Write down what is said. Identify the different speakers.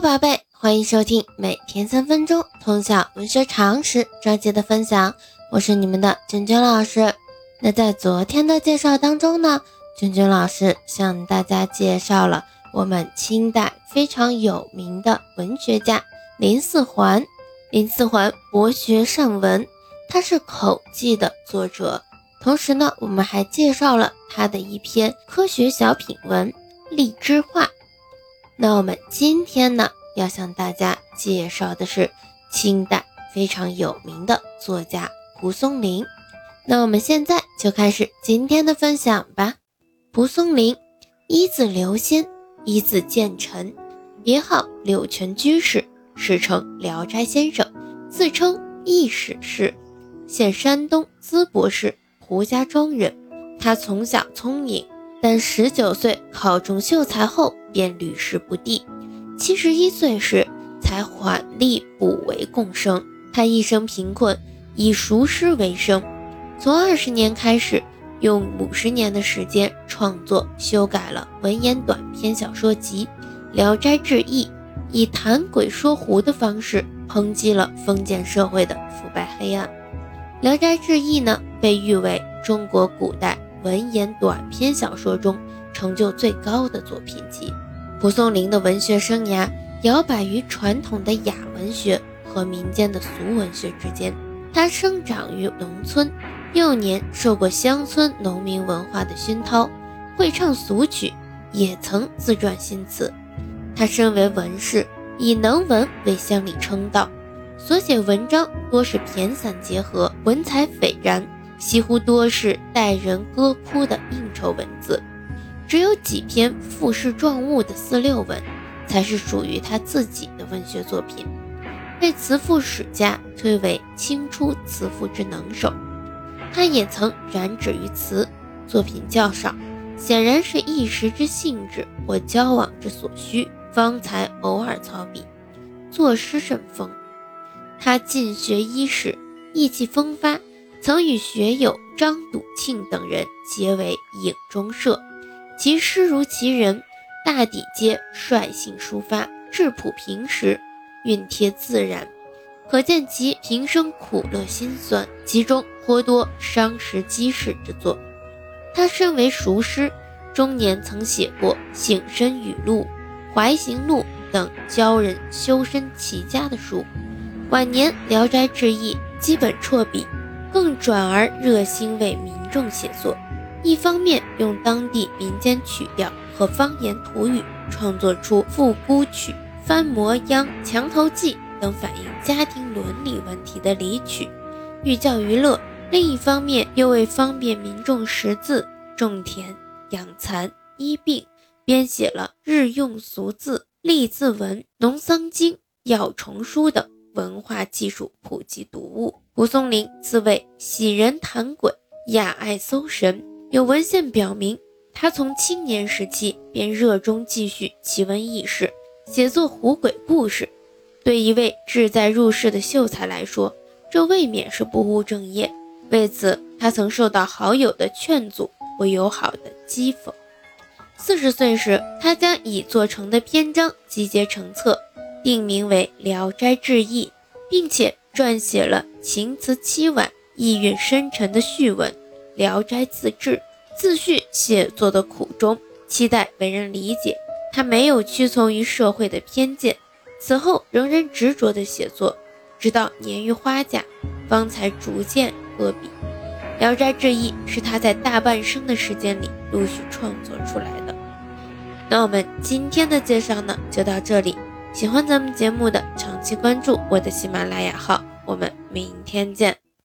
Speaker 1: 宝贝，欢迎收听每天三分钟通晓文学常识专辑的分享，我是你们的娟娟老师。那在昨天的介绍当中呢，娟娟老师向大家介绍了我们清代非常有名的文学家林四环。林四环博学善文，他是口技的作者。同时呢，我们还介绍了他的一篇科学小品文《荔枝话》。那我们今天呢，要向大家介绍的是清代非常有名的作家蒲松龄。那我们现在就开始今天的分享吧。蒲松龄，一字留仙，一字建成，别号柳泉居士，世称聊斋先生，自称异史氏，现山东淄博市胡家庄人。他从小聪颖。但十九岁考中秀才后，便屡试不第。七十一岁时，才缓力补为贡生。他一生贫困，以熟诗为生。从二十年开始，用五十年的时间创作、修改了文言短篇小说集《聊斋志异》，以谈鬼说狐的方式抨击了封建社会的腐败黑暗。《聊斋志异》呢，被誉为中国古代。文言短篇小说中成就最高的作品集。蒲松龄的文学生涯摇摆于传统的雅文学和民间的俗文学之间。他生长于农村，幼年受过乡村农民文化的熏陶，会唱俗曲，也曾自撰新词。他身为文士，以能文为乡里称道，所写文章多是骈散结合，文采斐然。几乎多是待人歌哭的应酬文字，只有几篇赋诗状物的四六文，才是属于他自己的文学作品，被词赋史家推为清初词赋之能手。他也曾染指于词，作品较少，显然是一时之兴致或交往之所需，方才偶尔操笔。作诗甚丰，他进学伊始，意气风发。曾与学友张笃庆等人结为影中社，其诗如其人，大抵皆率性抒发，质朴平实，韵贴自然，可见其平生苦乐辛酸，其中颇多伤时积事之作。他身为熟诗，中年曾写过《醒身语录》《怀行录》等教人修身齐家的书，晚年《聊斋志异》基本辍笔。更转而热心为民众写作，一方面用当地民间曲调和方言土语创作出复古曲、翻模秧、墙头记等反映家庭伦理问题的礼曲，寓教于乐；另一方面又为方便民众识字、种田、养蚕、医病，编写了日用俗字、立字文、农桑经、药虫书等。文化技术普及读物。蒲松龄自谓喜人谈鬼，雅爱搜神。有文献表明，他从青年时期便热衷继续奇闻异事，写作狐鬼故事。对一位志在入仕的秀才来说，这未免是不务正业。为此，他曾受到好友的劝阻或友好的讥讽。四十岁时，他将已做成的篇章集结成册。定名为《聊斋志异》，并且撰写了情辞凄婉、意蕴深沉的序文《聊斋自志》。自序写作的苦衷，期待为人理解。他没有屈从于社会的偏见，此后仍然执着地写作，直到年逾花甲，方才逐渐搁笔。《聊斋志异》是他在大半生的时间里陆续创作出来的。那我们今天的介绍呢，就到这里。喜欢咱们节目的，长期关注我的喜马拉雅号，我们明天见。